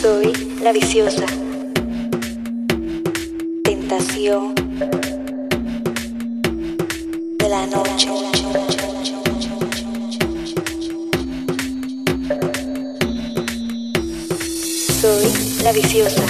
Soy la viciosa. Tentación de la noche. Soy la viciosa.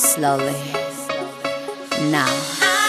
Slowly. Now.